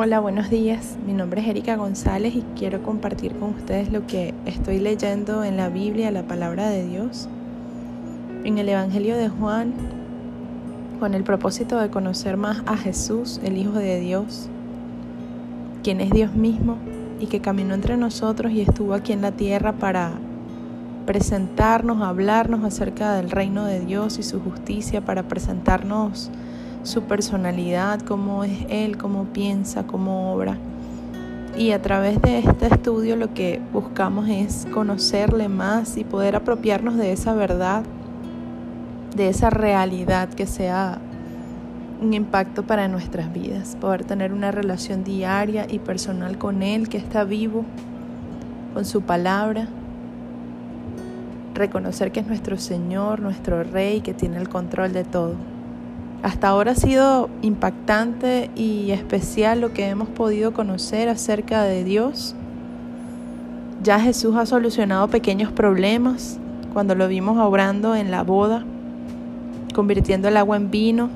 Hola, buenos días. Mi nombre es Erika González y quiero compartir con ustedes lo que estoy leyendo en la Biblia, la palabra de Dios, en el Evangelio de Juan, con el propósito de conocer más a Jesús, el Hijo de Dios, quien es Dios mismo y que caminó entre nosotros y estuvo aquí en la tierra para presentarnos, hablarnos acerca del reino de Dios y su justicia, para presentarnos su personalidad, cómo es él, cómo piensa, cómo obra. Y a través de este estudio lo que buscamos es conocerle más y poder apropiarnos de esa verdad, de esa realidad que sea un impacto para nuestras vidas, poder tener una relación diaria y personal con Él que está vivo, con su palabra, reconocer que es nuestro Señor, nuestro Rey, que tiene el control de todo. Hasta ahora ha sido impactante y especial lo que hemos podido conocer acerca de Dios. Ya Jesús ha solucionado pequeños problemas cuando lo vimos obrando en la boda, convirtiendo el agua en vino,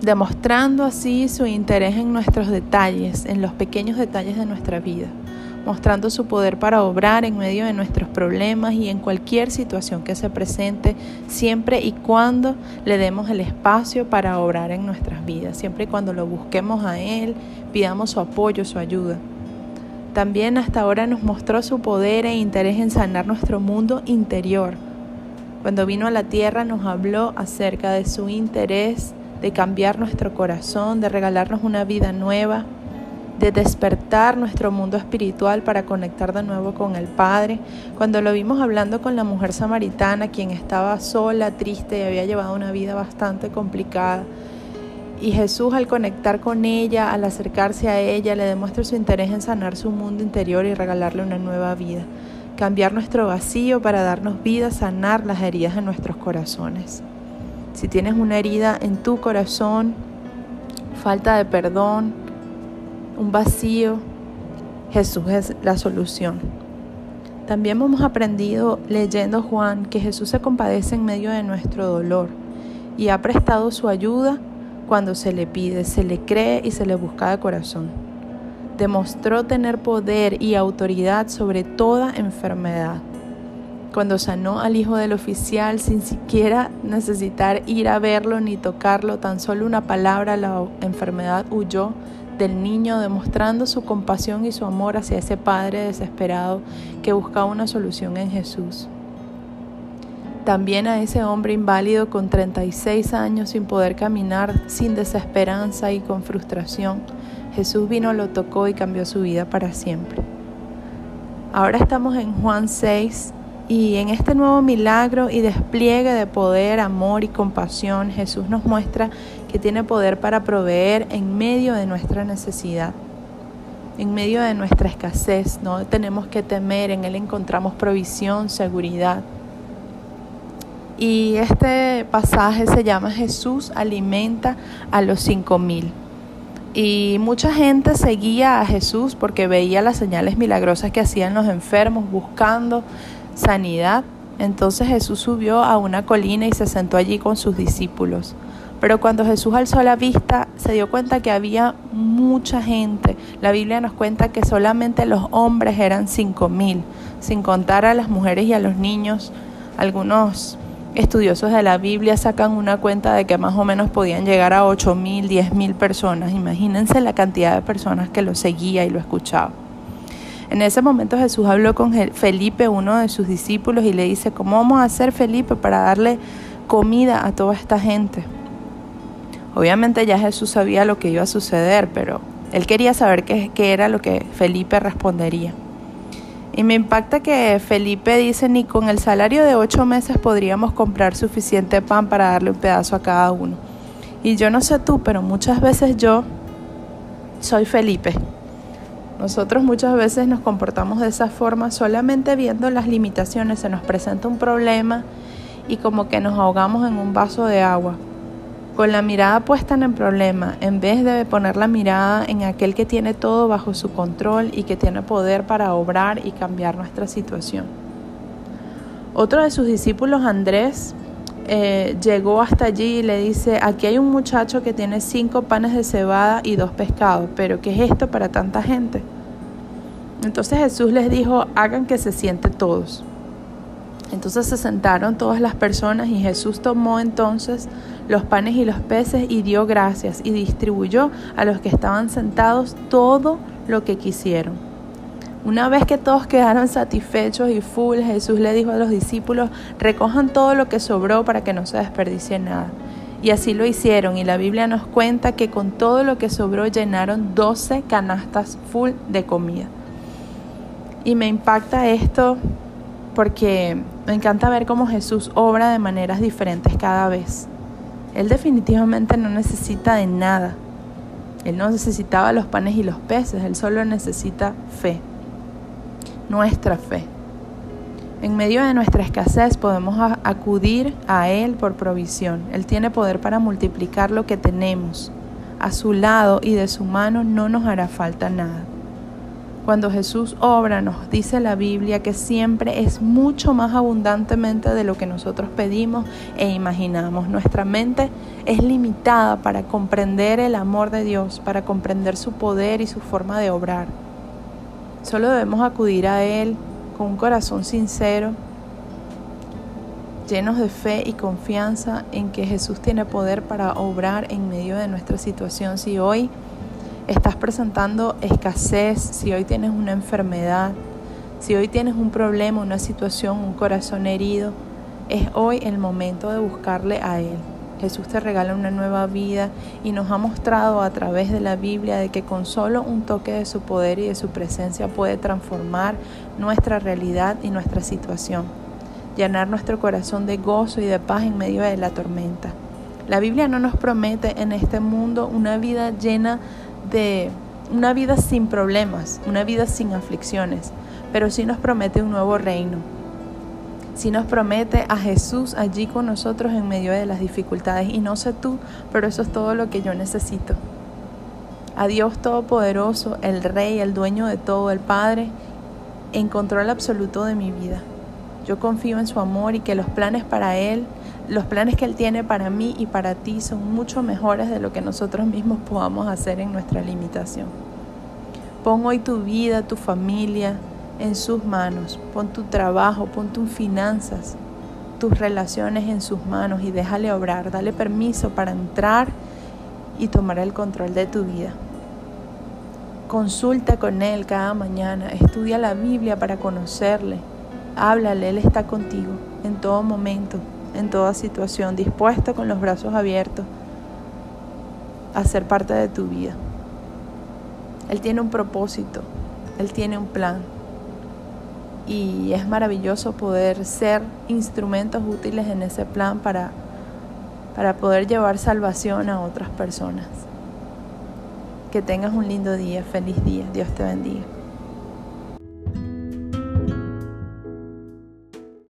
demostrando así su interés en nuestros detalles, en los pequeños detalles de nuestra vida mostrando su poder para obrar en medio de nuestros problemas y en cualquier situación que se presente, siempre y cuando le demos el espacio para obrar en nuestras vidas, siempre y cuando lo busquemos a Él, pidamos su apoyo, su ayuda. También hasta ahora nos mostró su poder e interés en sanar nuestro mundo interior. Cuando vino a la tierra nos habló acerca de su interés de cambiar nuestro corazón, de regalarnos una vida nueva, de despertar nuestro mundo espiritual para conectar de nuevo con el Padre. Cuando lo vimos hablando con la mujer samaritana, quien estaba sola, triste y había llevado una vida bastante complicada. Y Jesús al conectar con ella, al acercarse a ella, le demuestra su interés en sanar su mundo interior y regalarle una nueva vida. Cambiar nuestro vacío para darnos vida, sanar las heridas de nuestros corazones. Si tienes una herida en tu corazón, falta de perdón, un vacío, Jesús es la solución. También hemos aprendido leyendo Juan que Jesús se compadece en medio de nuestro dolor y ha prestado su ayuda cuando se le pide, se le cree y se le busca de corazón. Demostró tener poder y autoridad sobre toda enfermedad. Cuando sanó al hijo del oficial sin siquiera necesitar ir a verlo ni tocarlo, tan solo una palabra la enfermedad huyó del niño demostrando su compasión y su amor hacia ese padre desesperado que buscaba una solución en Jesús. También a ese hombre inválido con 36 años sin poder caminar, sin desesperanza y con frustración, Jesús vino, lo tocó y cambió su vida para siempre. Ahora estamos en Juan 6 y en este nuevo milagro y despliegue de poder, amor y compasión, Jesús nos muestra que tiene poder para proveer en medio de nuestra necesidad, en medio de nuestra escasez. No tenemos que temer, en Él encontramos provisión, seguridad. Y este pasaje se llama Jesús alimenta a los cinco mil. Y mucha gente seguía a Jesús porque veía las señales milagrosas que hacían los enfermos buscando sanidad. Entonces Jesús subió a una colina y se sentó allí con sus discípulos. Pero cuando Jesús alzó la vista, se dio cuenta que había mucha gente. La Biblia nos cuenta que solamente los hombres eran cinco mil, sin contar a las mujeres y a los niños. Algunos estudiosos de la Biblia sacan una cuenta de que más o menos podían llegar a ocho mil, diez mil personas. Imagínense la cantidad de personas que lo seguía y lo escuchaba. En ese momento Jesús habló con Felipe, uno de sus discípulos, y le dice, ¿cómo vamos a hacer Felipe para darle comida a toda esta gente? Obviamente ya Jesús sabía lo que iba a suceder, pero él quería saber qué, qué era lo que Felipe respondería. Y me impacta que Felipe dice, ni con el salario de ocho meses podríamos comprar suficiente pan para darle un pedazo a cada uno. Y yo no sé tú, pero muchas veces yo soy Felipe. Nosotros muchas veces nos comportamos de esa forma solamente viendo las limitaciones, se nos presenta un problema y como que nos ahogamos en un vaso de agua, con la mirada puesta en el problema, en vez de poner la mirada en aquel que tiene todo bajo su control y que tiene poder para obrar y cambiar nuestra situación. Otro de sus discípulos, Andrés, eh, llegó hasta allí y le dice, aquí hay un muchacho que tiene cinco panes de cebada y dos pescados, pero ¿qué es esto para tanta gente? Entonces Jesús les dijo, hagan que se siente todos. Entonces se sentaron todas las personas y Jesús tomó entonces los panes y los peces y dio gracias y distribuyó a los que estaban sentados todo lo que quisieron. Una vez que todos quedaron satisfechos y full, Jesús le dijo a los discípulos, recojan todo lo que sobró para que no se desperdicie nada. Y así lo hicieron y la Biblia nos cuenta que con todo lo que sobró llenaron 12 canastas full de comida. Y me impacta esto porque me encanta ver cómo Jesús obra de maneras diferentes cada vez. Él definitivamente no necesita de nada. Él no necesitaba los panes y los peces, él solo necesita fe nuestra fe. En medio de nuestra escasez podemos acudir a Él por provisión. Él tiene poder para multiplicar lo que tenemos. A su lado y de su mano no nos hará falta nada. Cuando Jesús obra, nos dice la Biblia que siempre es mucho más abundantemente de lo que nosotros pedimos e imaginamos. Nuestra mente es limitada para comprender el amor de Dios, para comprender su poder y su forma de obrar. Solo debemos acudir a Él con un corazón sincero, llenos de fe y confianza en que Jesús tiene poder para obrar en medio de nuestra situación. Si hoy estás presentando escasez, si hoy tienes una enfermedad, si hoy tienes un problema, una situación, un corazón herido, es hoy el momento de buscarle a Él. Jesús te regala una nueva vida y nos ha mostrado a través de la Biblia de que con solo un toque de su poder y de su presencia puede transformar nuestra realidad y nuestra situación, llenar nuestro corazón de gozo y de paz en medio de la tormenta. La Biblia no nos promete en este mundo una vida llena de una vida sin problemas, una vida sin aflicciones, pero sí nos promete un nuevo reino, si nos promete a Jesús allí con nosotros en medio de las dificultades. Y no sé tú, pero eso es todo lo que yo necesito. A Dios Todopoderoso, el Rey, el dueño de todo, el Padre, en control absoluto de mi vida. Yo confío en su amor y que los planes para Él, los planes que Él tiene para mí y para ti son mucho mejores de lo que nosotros mismos podamos hacer en nuestra limitación. Pon hoy tu vida, tu familia, en sus manos. Pon tu trabajo, pon tus finanzas, tus relaciones en sus manos y déjale obrar. Dale permiso para entrar y tomar el control de tu vida. Consulta con Él cada mañana. Estudia la Biblia para conocerle. Háblale, Él está contigo en todo momento, en toda situación, dispuesto con los brazos abiertos a ser parte de tu vida. Él tiene un propósito, Él tiene un plan y es maravilloso poder ser instrumentos útiles en ese plan para, para poder llevar salvación a otras personas. Que tengas un lindo día, feliz día, Dios te bendiga.